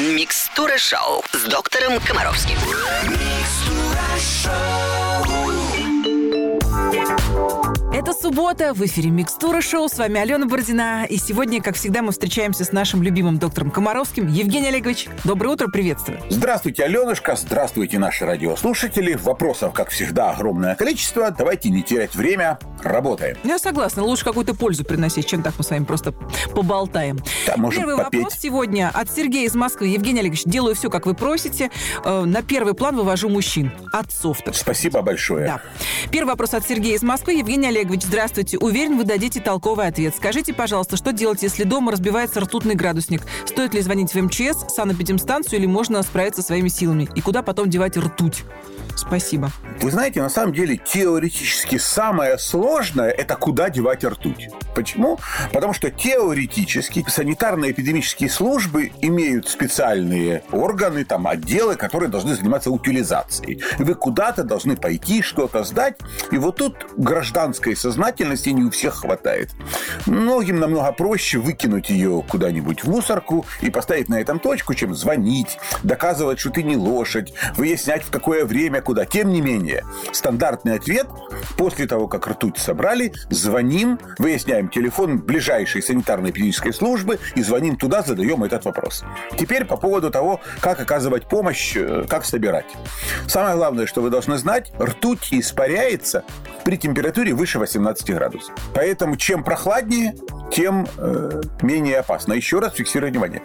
Микстура шоу с доктором Комаровским. Суббота, в эфире Микстура Шоу, с вами Алена Бородина. И сегодня, как всегда, мы встречаемся с нашим любимым доктором Комаровским. Евгений Олегович, доброе утро, приветствую. Здравствуйте, Аленушка, здравствуйте, наши радиослушатели. Вопросов, как всегда, огромное количество. Давайте не терять время, работаем. Я согласна, лучше какую-то пользу приносить, чем так мы с вами просто поболтаем. Да, можем Первый попеть. вопрос сегодня от Сергея из Москвы. Евгений Олегович, делаю все, как вы просите. Э, На первый план вывожу мужчин, отцов. так Спасибо большое. Да. Первый вопрос от Сергея из Москвы. Евгений Олегович, здравствуйте. Уверен, вы дадите толковый ответ. Скажите, пожалуйста, что делать, если дома разбивается ртутный градусник? Стоит ли звонить в МЧС, санэпидемстанцию или можно справиться своими силами? И куда потом девать ртуть? Спасибо. Вы знаете, на самом деле, теоретически самое сложное – это куда девать ртуть. Почему? Потому что теоретически санитарно-эпидемические службы имеют специальные органы, там, отделы, которые должны заниматься утилизацией. Вы куда-то должны пойти, что-то сдать, и вот тут гражданской сознательности не у всех хватает. Многим намного проще выкинуть ее куда-нибудь в мусорку и поставить на этом точку, чем звонить, доказывать, что ты не лошадь, выяснять, в какое время, куда. Тем не менее, стандартный ответ после того, как ртуть собрали, звоним, выясняем телефон ближайшей санитарно-эпидемической службы и звоним туда, задаем этот вопрос. Теперь по поводу того, как оказывать помощь, э, как собирать. Самое главное, что вы должны знать, ртуть испаряется при температуре выше 18 градусов. Поэтому чем прохладнее, тем э, менее опасно. Еще раз фиксирую внимание.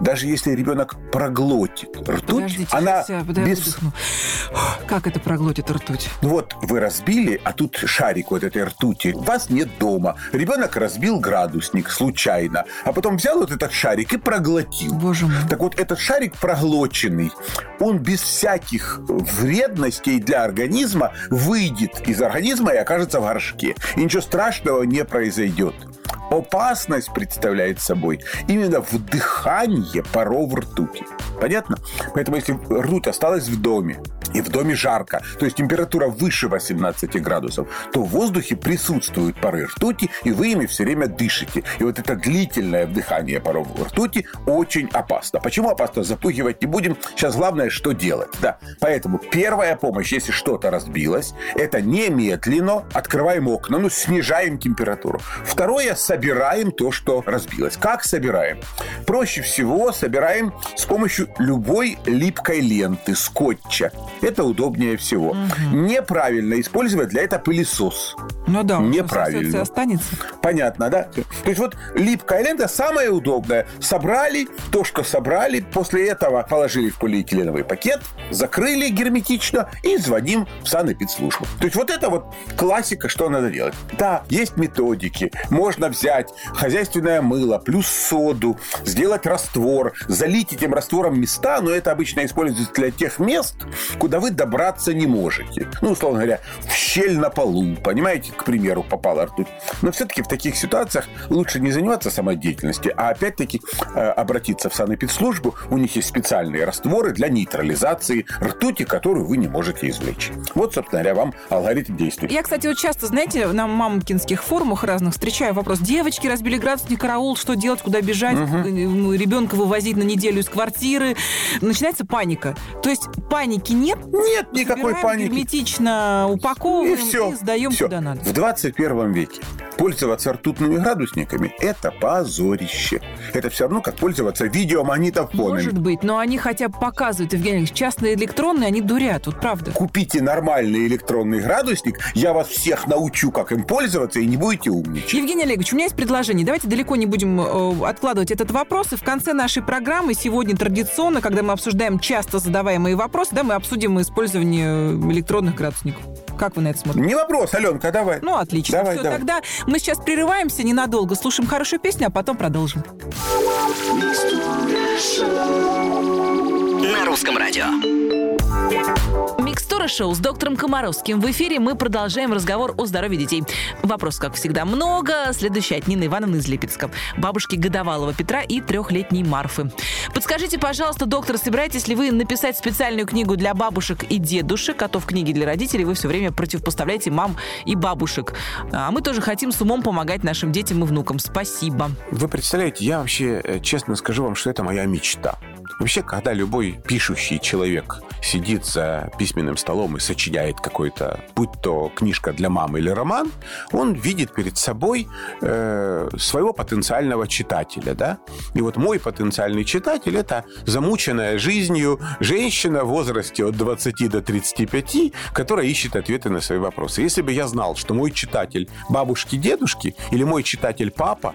Даже если ребенок проглотит ртуть, Подождите, она сейчас я подожду, без... Как это проглотит ртуть? Ну Вот вы разбили, а тут шарик вот этой ртути. Вас нет дома. Ребенок разбил градусник случайно, а потом взял вот этот шарик и проглотил. Боже мой. Так вот, этот шарик проглоченный, он без всяких вредностей для организма выйдет из организма и окажется в горшке. И ничего страшного не произойдет. Опасность представляет собой именно вдыхание паров ртути. Понятно? Поэтому если ртуть осталась в доме, и в доме жарко, то есть температура выше 18 градусов, то в воздухе присутствуют пары ртути, и вы ими все время дышите. И вот это длительное вдыхание паров ртути очень опасно. Почему опасно? Запугивать не будем. Сейчас главное, что делать. Да. Поэтому первая помощь, если что-то разбилось, это немедленно открываем окна, ну, снижаем температуру. Второе, собираем то, что разбилось. Как собираем? Проще всего собираем с помощью любой липкой ленты, скотча. Это удобнее всего. Неправильно использовать для этого пылесос. Ну да, Неправильно. останется. Понятно, да? То есть вот липкая лента самая удобная. Собрали то, что собрали, после этого положили в полиэтиленовый пакет, закрыли герметично и звоним в санэпидслужбу. То есть вот это вот классика, что надо делать. Да, есть методики. Можно взять хозяйственное мыло плюс соду, сделать раствор, залить этим раствором места, но это обычно используется для тех мест, куда вы добраться не можете. Ну, условно говоря, в щель на полу, понимаете, к примеру, попала ртуть. Но все-таки в таких ситуациях лучше не заниматься самодеятельностью, а опять-таки э, обратиться в санэпидслужбу. У них есть специальные растворы для нейтрализации ртути, которую вы не можете извлечь. Вот, собственно говоря, вам алгоритм действий. Я, кстати, вот часто, знаете, на мамкинских форумах разных встречаю вопрос. Девочки разбили градусник, караул, что делать, куда бежать, ну, ребенка вывозить на неделю из квартиры. Начинается паника. То есть паники нет, Нет никакой собираем паники. герметично упаковываем И и, все. сдаем куда надо. В 21 веке пользоваться ртутными градусниками – это позорище. Это все равно, как пользоваться видеомагнитофонами. Может быть, но они хотя бы показывают, Евгений Ильич, частные электронные, они дурят, вот правда. Купите нормальный электронный градусник, я вас всех научу, как им пользоваться, и не будете умничать. Евгений Олегович, у меня есть предложение. Давайте далеко не будем э, откладывать этот вопрос. И в конце нашей программы сегодня традиционно, когда мы обсуждаем часто задаваемые вопросы, да, мы обсудим использование электронных градусников. Как вы на это смотрите? Не вопрос, Аленка, давай. Ну, отлично. Давай, Все, давай. тогда мы сейчас прерываемся ненадолго, слушаем хорошую песню, а потом продолжим. На русском радио. Микстура шоу с доктором Комаровским. В эфире мы продолжаем разговор о здоровье детей. Вопросов, как всегда, много. Следующий от Нины Ивановны из Липецка. Бабушки годовалого Петра и трехлетней Марфы. Подскажите, пожалуйста, доктор, собираетесь ли вы написать специальную книгу для бабушек и дедушек, а то в книге для родителей вы все время противопоставляете мам и бабушек. А мы тоже хотим с умом помогать нашим детям и внукам. Спасибо. Вы представляете, я вообще, э, честно скажу вам, что это моя мечта. Вообще, когда любой пишущий человек сидит за письменным столом и сочиняет какой-то, будь то книжка для мамы или роман, он видит перед собой э, своего потенциального читателя, да? И вот мой потенциальный читатель – это замученная жизнью женщина в возрасте от 20 до 35, которая ищет ответы на свои вопросы. Если бы я знал, что мой читатель бабушки, дедушки или мой читатель папа,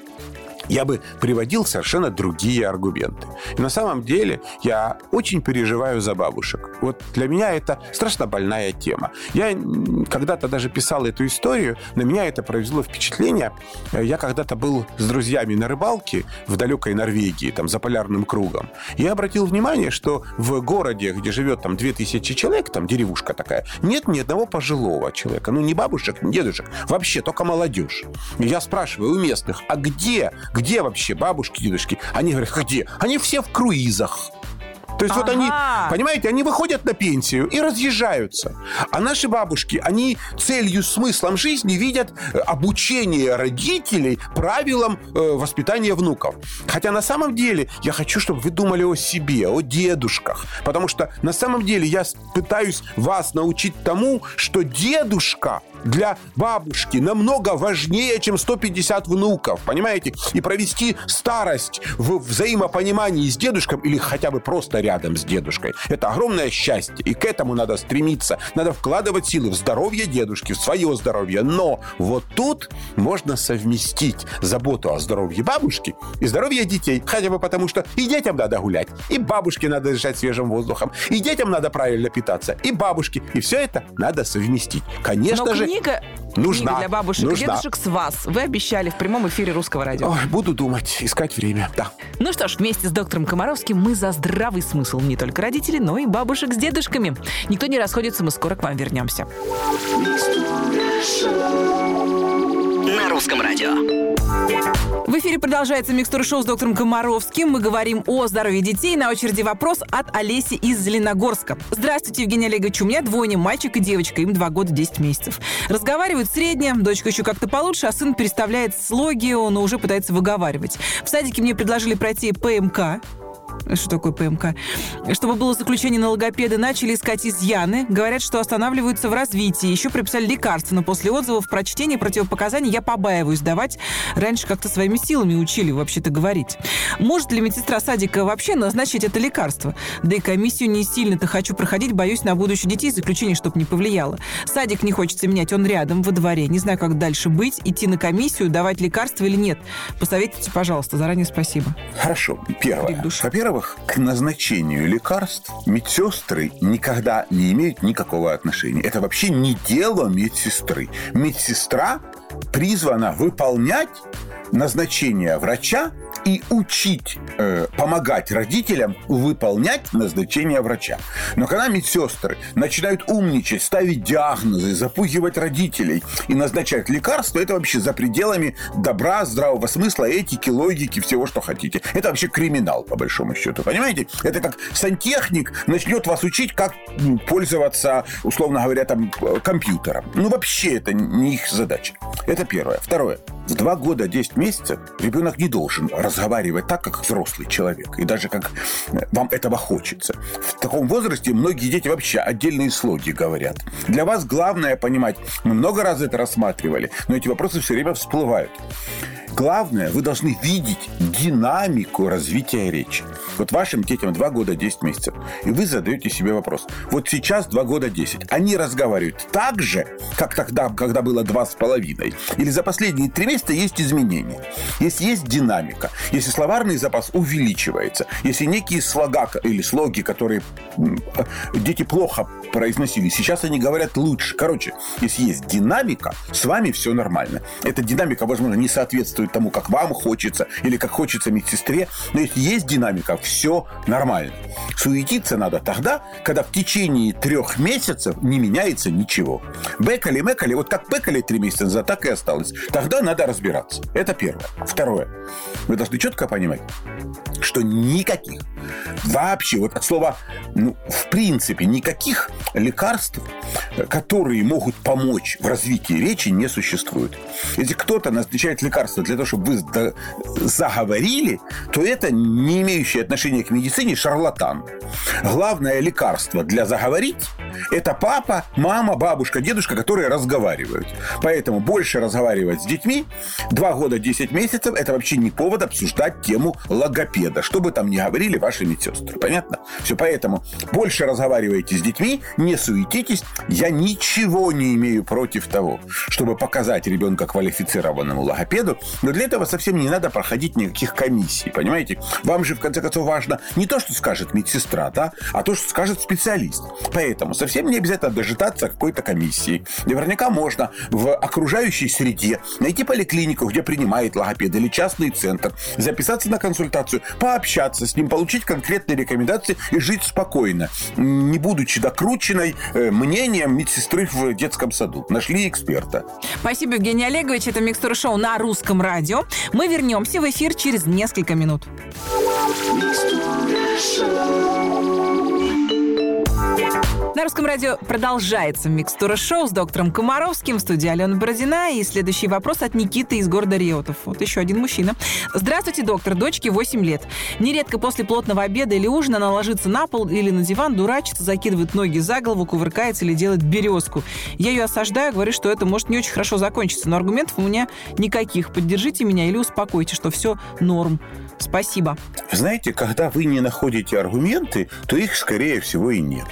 я бы приводил совершенно другие аргументы. И на самом деле я очень переживаю за бабушек. Вот для меня это страшно больная тема. Я когда-то даже писал эту историю, на меня это произвело впечатление. Я когда-то был с друзьями на рыбалке в далекой Норвегии, там, за полярным кругом. Я обратил внимание, что в городе, где живет там 2000 человек, там деревушка такая, нет ни одного пожилого человека. Ну, не бабушек, не дедушек. Вообще, только молодежь. Я спрашиваю у местных, а где где вообще бабушки, дедушки? Они говорят, где? Они все в круизах. То есть ага. вот они, понимаете, они выходят на пенсию и разъезжаются. А наши бабушки, они целью, смыслом жизни видят э, обучение родителей правилам э, воспитания внуков. Хотя на самом деле я хочу, чтобы вы думали о себе, о дедушках. Потому что на самом деле я пытаюсь вас научить тому, что дедушка для бабушки намного важнее, чем 150 внуков, понимаете? И провести старость в взаимопонимании с дедушкой или хотя бы просто рядом с дедушкой. Это огромное счастье, и к этому надо стремиться. Надо вкладывать силы в здоровье дедушки, в свое здоровье. Но вот тут можно совместить заботу о здоровье бабушки и здоровье детей. Хотя бы потому, что и детям надо гулять, и бабушке надо дышать свежим воздухом, и детям надо правильно питаться, и бабушке. И все это надо совместить. Конечно Но же, книга, нужна, книга для бабушек нужна. и дедушек с вас. Вы обещали в прямом эфире русского радио. Ой, буду думать, искать время, да. Ну что ж, вместе с доктором Комаровским мы за здравый смысл не только родителей, но и бабушек с дедушками. Никто не расходится, мы скоро к вам вернемся. На русском радио. В эфире продолжается микстура шоу с доктором Комаровским. Мы говорим о здоровье детей. На очереди вопрос от Олеси из Зеленогорска. Здравствуйте, Евгений Олегович. У меня двойня, мальчик и девочка. Им 2 года 10 месяцев. Разговаривают средне, дочка еще как-то получше, а сын переставляет слоги, он уже пытается выговаривать. В садике мне предложили пройти ПМК, что такое ПМК, чтобы было заключение на логопеда, начали искать изъяны. Говорят, что останавливаются в развитии. Еще прописали лекарства, но после отзывов про чтение противопоказаний я побаиваюсь давать. Раньше как-то своими силами учили вообще-то говорить. Может ли медсестра садика вообще назначить это лекарство? Да и комиссию не сильно-то хочу проходить, боюсь на будущее детей заключение, чтобы не повлияло. Садик не хочется менять, он рядом, во дворе. Не знаю, как дальше быть, идти на комиссию, давать лекарства или нет. Посоветуйте, пожалуйста. Заранее спасибо. Хорошо. Первое. Во-первых, к назначению лекарств медсестры никогда не имеют никакого отношения. Это вообще не дело медсестры. Медсестра призвана выполнять назначение врача и учить, э, помогать родителям выполнять назначение врача. Но когда медсестры начинают умничать, ставить диагнозы, запугивать родителей и назначать лекарства, это вообще за пределами добра, здравого смысла, этики, логики, всего, что хотите. Это вообще криминал, по большому счету. Понимаете? Это как сантехник начнет вас учить, как пользоваться, условно говоря, там, компьютером. Ну, вообще это не их задача. Это первое. Второе. В два года 10 месяцев ребенок не должен разговаривать так, как взрослый человек. И даже как э, вам этого хочется. В таком возрасте многие дети вообще отдельные слоги говорят. Для вас главное понимать, мы много раз это рассматривали, но эти вопросы все время всплывают. Главное, вы должны видеть динамику развития речи. Вот вашим детям 2 года 10 месяцев. И вы задаете себе вопрос. Вот сейчас 2 года 10. Они разговаривают так же, как тогда, когда было 2,5. Или за последние 3 месяца есть изменения. Если есть динамика, если словарный запас увеличивается, если некие слога или слоги, которые дети плохо произносили, сейчас они говорят лучше. Короче, если есть динамика, с вами все нормально. Эта динамика, возможно, не соответствует тому, как вам хочется или как хочется медсестре, но если есть динамика, все нормально. Суетиться надо тогда, когда в течение трех месяцев не меняется ничего. Бекали, мекали, вот как бекали три месяца назад, так и осталось. Тогда надо разбираться. Это первое. Второе. Вы должны четко понимать, что никаких, вообще, вот от слова, ну, в принципе, никаких лекарств, которые могут помочь в развитии речи, не существует. Если кто-то назначает лекарства для для того, чтобы вы заговорили, то это не имеющий отношения к медицине шарлатан. Главное лекарство для заговорить – это папа, мама, бабушка, дедушка, которые разговаривают. Поэтому больше разговаривать с детьми. Два года, 10 месяцев – это вообще не повод обсуждать тему логопеда, что бы там ни говорили ваши медсестры. Понятно? Все, поэтому больше разговаривайте с детьми, не суетитесь. Я ничего не имею против того, чтобы показать ребенка квалифицированному логопеду, но для этого совсем не надо проходить никаких комиссий, понимаете? Вам же, в конце концов, важно не то, что скажет медсестра, да, а то, что скажет специалист. Поэтому совсем не обязательно дожидаться какой-то комиссии. Наверняка можно в окружающей среде найти поликлинику, где принимает логопед или частный центр, записаться на консультацию, пообщаться с ним, получить конкретные рекомендации и жить спокойно, не будучи докрученной э, мнением медсестры в детском саду. Нашли эксперта. Спасибо, Евгений Олегович. Это «Микстура шоу» на русском радио. Мы вернемся в эфир через несколько минут. На русском радио продолжается микстура шоу с доктором Комаровским в студии Алена Бородина. И следующий вопрос от Никиты из города Реутов. Вот еще один мужчина. Здравствуйте, доктор. Дочке 8 лет. Нередко после плотного обеда или ужина она ложится на пол или на диван, дурачится, закидывает ноги за голову, кувыркается или делает березку. Я ее осаждаю, говорю, что это может не очень хорошо закончиться, но аргументов у меня никаких. Поддержите меня или успокойте, что все норм. Спасибо. Знаете, когда вы не находите аргументы, то их, скорее всего, и нет.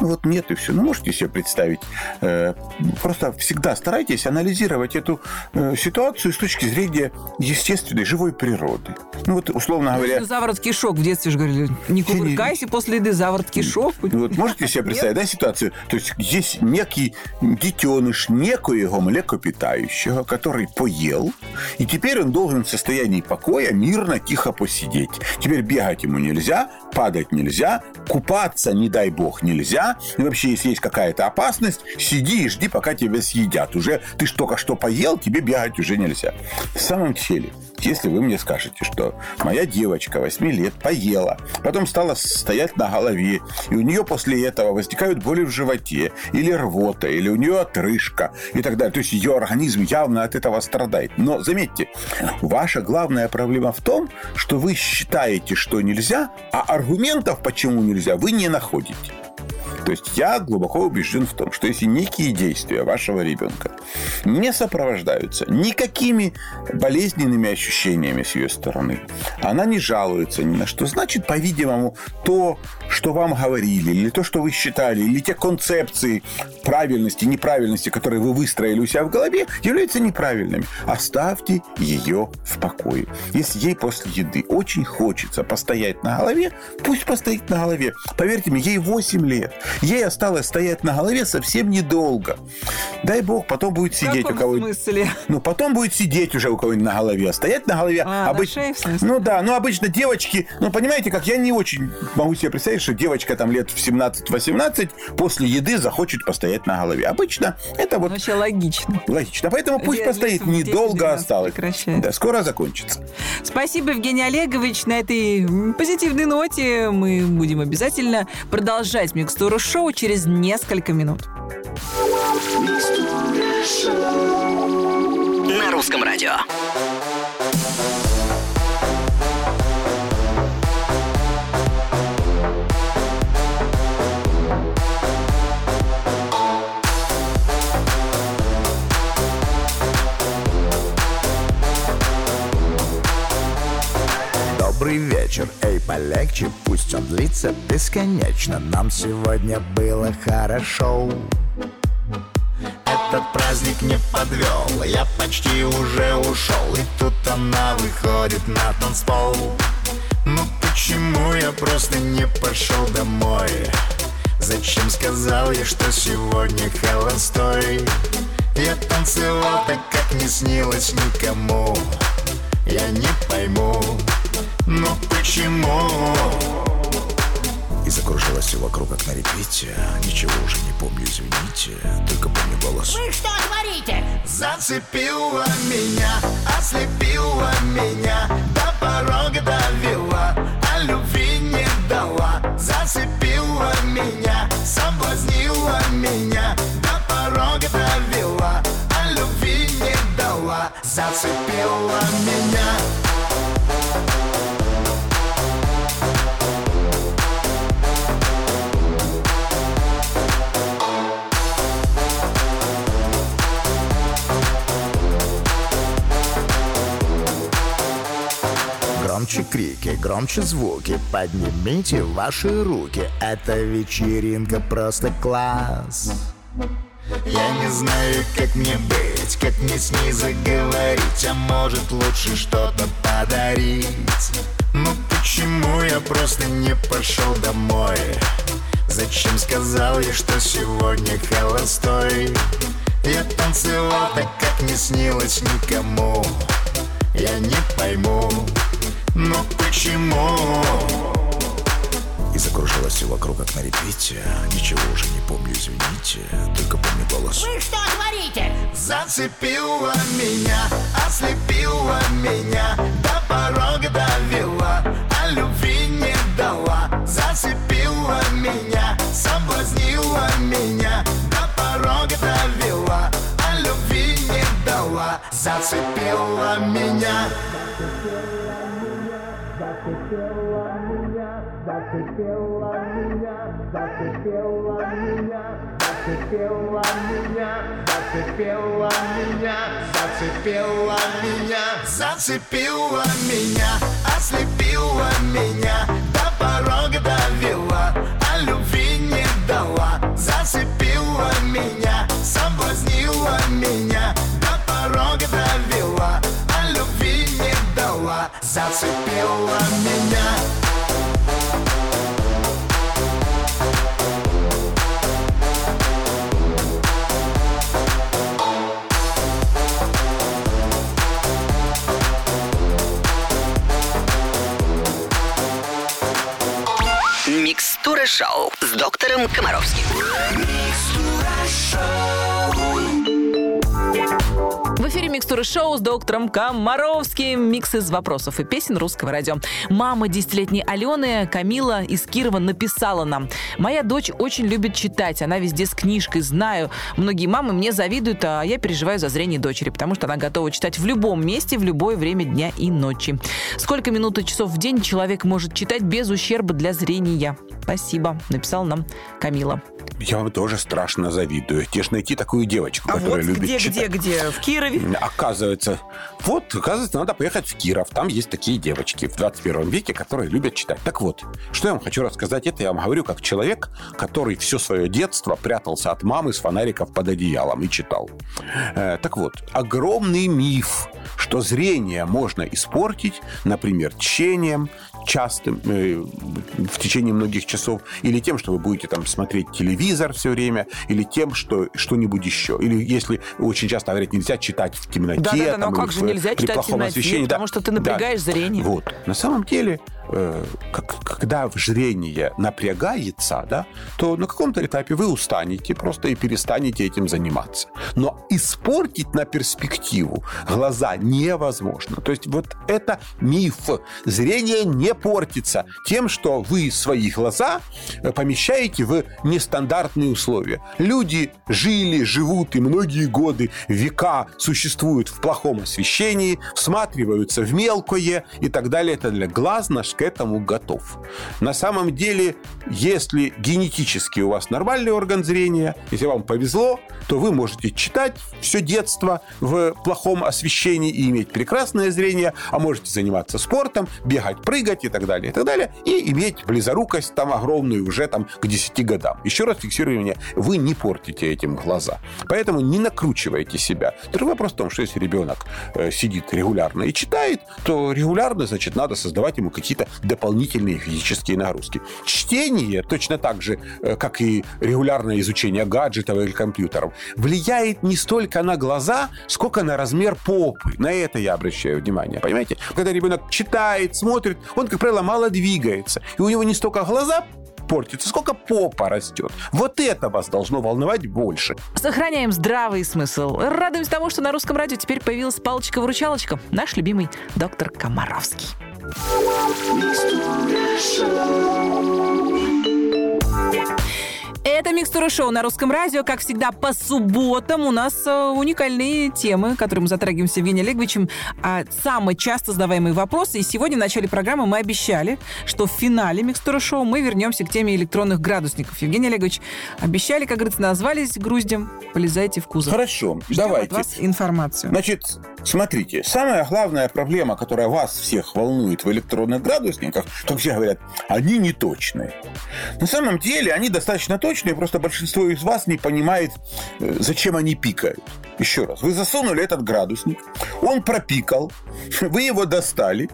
Ну вот нет и все. Ну можете себе представить. Э, просто всегда старайтесь анализировать эту э, ситуацию с точки зрения естественной, живой природы. Ну вот, условно говоря... Заворот кишок в детстве же говорили, не кувыркайся после еды, заворот кишок. Ну вот можете себе представить, да, ситуацию? То есть есть некий детеныш некоего млекопитающего, который поел, и теперь он должен в состоянии покоя мирно, тихо посидеть. Теперь бегать ему нельзя, падать нельзя, купаться, не дай бог, нельзя, и вообще, если есть какая-то опасность, сиди и жди, пока тебя съедят. Уже ты только что поел, тебе бегать уже нельзя. В самом деле, если вы мне скажете, что моя девочка 8 лет поела, потом стала стоять на голове, и у нее после этого возникают боли в животе, или рвота, или у нее отрыжка и так далее. То есть ее организм явно от этого страдает. Но заметьте, ваша главная проблема в том, что вы считаете, что нельзя, а аргументов, почему нельзя, вы не находите. То есть я глубоко убежден в том, что если некие действия вашего ребенка не сопровождаются никакими болезненными ощущениями с ее стороны, она не жалуется ни на что, значит, по-видимому, то, что вам говорили, или то, что вы считали, или те концепции правильности, неправильности, которые вы выстроили у себя в голове, являются неправильными. Оставьте ее в покое. Если ей после еды очень хочется постоять на голове, пусть постоит на голове. Поверьте мне, ей 8 лет. Ей осталось стоять на голове совсем недолго. Дай бог, потом будет сидеть у кого-нибудь. смысле? Ну, потом будет сидеть уже у кого-нибудь на голове. А стоять на голове... А, обыч... на шее, в смысле? Ну да, ну обычно девочки... Ну, понимаете, как я не очень могу себе представить, что девочка там лет в 17-18 после еды захочет постоять на голове. Обычно это вот... Вообще логично. Логично. Поэтому пусть Для- постоит. Недолго 12 осталось. прекращается. Да, скоро закончится. Спасибо, Евгений Олегович. На этой позитивной ноте мы будем обязательно продолжать микстуру шоу через несколько минут. На русском радио. Вечер, эй, полегче, пусть он длится бесконечно. Нам сегодня было хорошо. Этот праздник не подвел, я почти уже ушел, и тут она выходит на танцпол. Ну почему я просто не пошел домой? Зачем сказал я, что сегодня холостой? Я танцевал так, как не снилось никому. Я не пойму, но почему? И закружилось все вокруг, как на репите Ничего уже не помню, извините Только помню голос Вы что творите? Зацепила меня, ослепила меня До порога довела, а любви не дала Зацепила меня, соблазнила меня До порога довела, а любви не дала Зацепила крики, громче звуки. Поднимите ваши руки. Это вечеринка просто класс. Я не знаю, как мне быть, как мне с ней заговорить А может лучше что-то подарить. Ну почему я просто не пошел домой? Зачем сказал я, что сегодня холостой? Я танцевал так, как не снилось никому. Я не пойму, но почему? И закружилось все вокруг, как на репите Ничего уже не помню, извините. Только помню голос. Вы что творите? Зацепила меня, ослепила меня До порога довела, а любви не дала. Зацепила меня, соблазнила меня До порога довела, а любви не дала. Зацепила меня Зацепила меня, ослепила меня До порога довела, Комаровским. Микстура шоу с доктором Комаровским. Микс из вопросов и песен русского радио. Мама десятилетней Алены, Камила из Кирова, написала нам. Моя дочь очень любит читать. Она везде с книжкой. Знаю, многие мамы мне завидуют, а я переживаю за зрение дочери, потому что она готова читать в любом месте, в любое время дня и ночи. Сколько минут и часов в день человек может читать без ущерба для зрения? Спасибо, написал нам Камила. Я вам тоже страшно завидую. Тебе ж найти такую девочку, А которая вот любит где, читать. где, где? В Кирове? Оказывается, вот, оказывается, надо поехать в Киров. Там есть такие девочки в 21 веке, которые любят читать. Так вот, что я вам хочу рассказать, это я вам говорю как человек, который все свое детство прятался от мамы с фонариков под одеялом и читал. Э, так вот, огромный миф, что зрение можно испортить, например, чтением частым э, в течение многих часов, или тем, что вы будете там смотреть телевизор все время, или тем, что что-нибудь еще. Или если очень часто говорят, нельзя читать в темноте. Да-да-да, но там, как же в- нельзя при читать в темноте, освещении, да. потому что ты напрягаешь Да. зрение. Вот. На самом деле, э, как- когда зрение напрягается, да, то на каком-то этапе вы устанете просто и перестанете этим заниматься. Но испортить на перспективу глаза невозможно. То есть вот это миф. Зрение не портится тем, что вы свои глаза э, помещаете в нестандартные условия. Люди жили, живут и многие годы, века существуют в плохом освещении, всматриваются в мелкое и так далее. Это для глаз наш к этому готов. На самом деле, если генетически у вас нормальный орган зрения, если вам повезло, то вы можете читать все детство в плохом освещении и иметь прекрасное зрение, а можете заниматься спортом, бегать, прыгать и так далее, и так далее, и иметь близорукость там огромную уже там к 10 годам. Еще раз фиксирую меня, вы не портите этим глаза. Поэтому не накручивайте себя. Другой вопрос в том, что если ребенок э, сидит регулярно и читает, то регулярно, значит, надо создавать ему какие-то дополнительные физические нагрузки. Чтение, точно так же, э, как и регулярное изучение гаджетов или компьютеров, влияет не столько на глаза, сколько на размер попы. На это я обращаю внимание, понимаете? Когда ребенок читает, смотрит, он, как правило, мало двигается. И у него не столько глаза портится, сколько попа растет. Вот это вас должно волновать больше. Сохраняем здравый смысл. Радуемся тому, что на русском радио теперь появилась палочка-выручалочка. Наш любимый доктор Комаровский. Это Микстура Шоу на русском радио. Как всегда, по субботам у нас э, уникальные темы, которые мы затрагиваем с Евгением Олеговичем. А самые часто задаваемые вопросы. И сегодня в начале программы мы обещали, что в финале Микстура Шоу мы вернемся к теме электронных градусников. Евгений Олегович, обещали, как говорится, назвались груздем, полезайте в кузов. Хорошо, Ждем давайте. от вас информацию. Значит, Смотрите, самая главная проблема, которая вас всех волнует в электронных градусниках, как все говорят, они не точные. На самом деле они достаточно точные, просто большинство из вас не понимает, э, зачем они пикают. Еще раз, вы засунули этот градусник, он пропикал, вы его достали,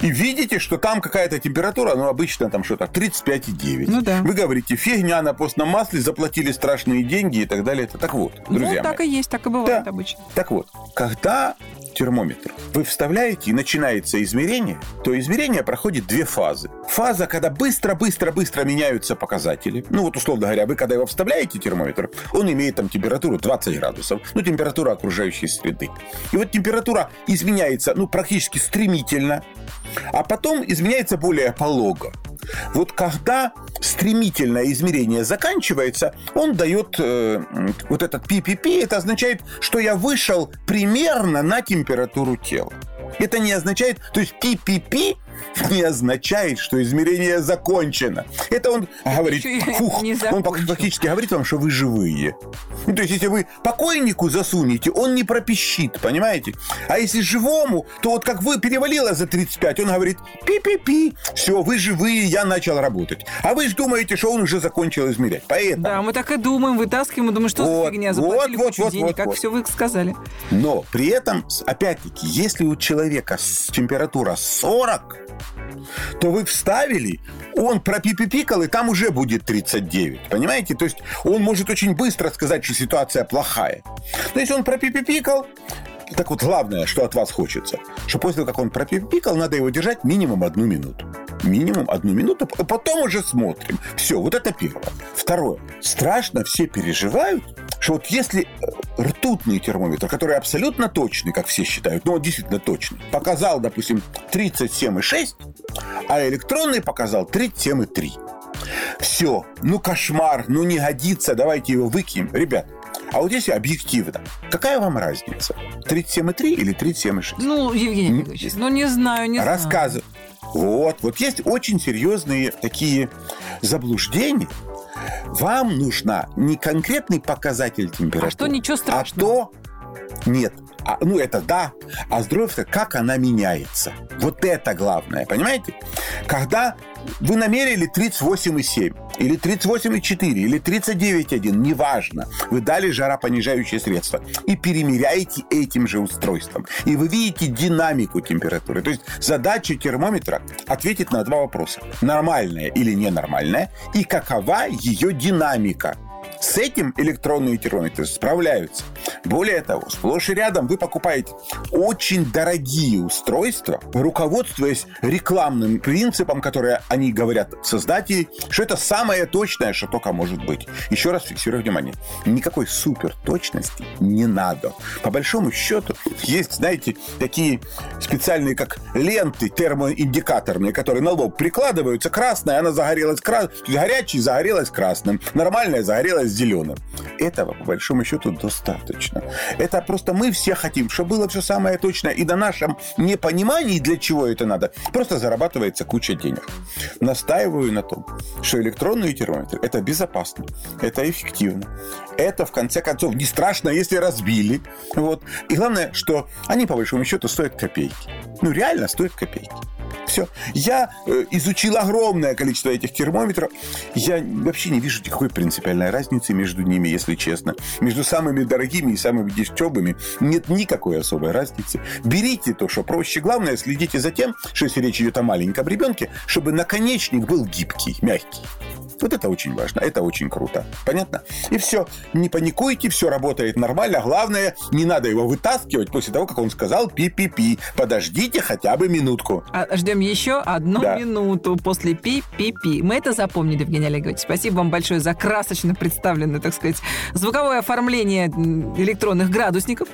и видите, что там какая-то температура, ну, обычно там что-то 35,9. Ну да. Вы говорите, фигня на постном масле, заплатили страшные деньги и так далее. Это так вот, друзья ну, так мои. и есть, так и бывает Да. обычно. Так вот, когда термометр вы вставляете и начинается измерение, то измерение проходит две фазы. Фаза, когда быстро-быстро-быстро меняются показатели. Ну вот, условно говоря, вы когда его вставляете, термометр, он имеет там температуру 20 градусов. Ну, температура окружающей среды. И вот температура изменяется, ну, практически стремительно, а потом изменяется более полого. Вот когда стремительное измерение заканчивается, он дает э, вот этот PPP, это означает, что я вышел примерно на температуру тела. Это не означает, то есть PPP не означает, что измерение закончено. Это он говорит, фух, он фактически говорит вам, что вы живые. Ну, то есть, если вы покойнику засунете, он не пропищит, понимаете? А если живому, то вот как вы перевалило за 35, он говорит, пи-пи-пи, все, вы живые, я начал работать. А вы же думаете, что он уже закончил измерять. Поэтому Да, мы так и думаем, вытаскиваем, и думаем, что Вот, за фигня, заплатили вот, кучу вот, денег, вот, как вот. все вы сказали. Но при этом, опять-таки, если у человека температура 40, то вы вставили, он пропипипикал, и там уже будет 39. Понимаете? То есть он может очень быстро сказать, что ситуация плохая. То есть он пропипипикал, так вот, главное, что от вас хочется, что после того, как он пропипикал, надо его держать минимум одну минуту. Минимум одну минуту, а потом уже смотрим. Все, вот это первое. Второе. Страшно все переживают, что вот если э, ртутный термометр, который абсолютно точный, как все считают, ну, он действительно точный, показал, допустим, 37,6, а электронный показал 37,3. Все, ну кошмар, ну не годится, давайте его выкинем. Ребят, а вот если объективно, какая вам разница? 37,3 или 37,6? Ну, Евгений Олегович, ну не знаю, не знаю. Вот, вот есть очень серьезные такие заблуждения. Вам нужна не конкретный показатель температуры, А что ничего а страшного? то нет. А, ну, это да. А здоровье, как она меняется. Вот это главное, понимаете? Когда вы намерили 38,7, или 38,4, или 39,1, неважно. Вы дали жаропонижающее средство и перемеряете этим же устройством. И вы видите динамику температуры. То есть задача термометра ответить на два вопроса. Нормальная или ненормальная, и какова ее динамика. С этим электронные термометры справляются. Более того, сплошь и рядом вы покупаете очень дорогие устройства, руководствуясь рекламным принципом, который они говорят создатели, что это самое точное, что только может быть. Еще раз фиксирую внимание. Никакой супер точности не надо. По большому счету, есть, знаете, такие специальные, как ленты термоиндикаторные, которые на лоб прикладываются. Красная, она загорелась красным. Горячий загорелась красным. Нормальная загорелась зеленым. Этого, по большому счету, достаточно. Это просто мы все хотим, чтобы было все самое точное. И на нашем непонимании, для чего это надо, просто зарабатывается куча денег. Настаиваю на том, что электронные термометры – это безопасно, это эффективно. Это, в конце концов, не страшно, если разбили. Вот. И главное, что они, по большому счету, стоят копейки. Ну, реально стоят копейки. Все. Я э, изучил огромное количество этих термометров. Я вообще не вижу никакой принципиальной разницы между ними, если честно. Между самыми дорогими и самыми дешевыми нет никакой особой разницы. Берите то, что проще. Главное, следите за тем, что если речь идет о маленьком ребенке, чтобы наконечник был гибкий, мягкий. Вот это очень важно, это очень круто. Понятно? И все. Не паникуйте, все работает нормально. Главное, не надо его вытаскивать после того, как он сказал пи-пи-пи. Подождите хотя бы минутку. А ждем еще одну Да. минуту после пи-пи-пи. Мы это запомнили, Евгений Олегович. Спасибо вам большое за красочно представленное, так сказать, звуковое оформление электронных градусников.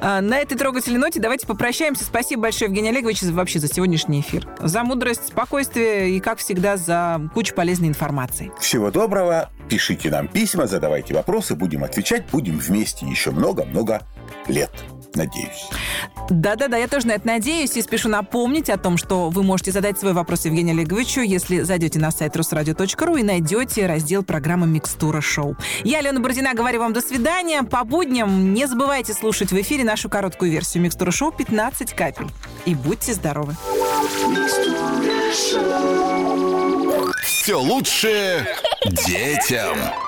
А, На этой трогательной ноте давайте попрощаемся. Спасибо большое, Евгений Олегович, за- вообще за сегодняшний эфир. За мудрость, спокойствие и, как всегда, за кучу полезной информации. Всего доброго. Пишите нам письма, задавайте вопросы, будем отвечать, будем вместе еще много-много лет. Надеюсь. Да-да-да, я тоже на это надеюсь и спешу напомнить о том, что вы можете задать свой вопрос Евгению Олеговичу, если зайдете на сайт русрадио.ру и найдете раздел программы «Микстура шоу». Я, Алена Бородина, говорю вам до свидания. По будням не забывайте слушать в эфире нашу короткую версию «Микстура шоу» 15 капель. И будьте здоровы. Все лучше детям.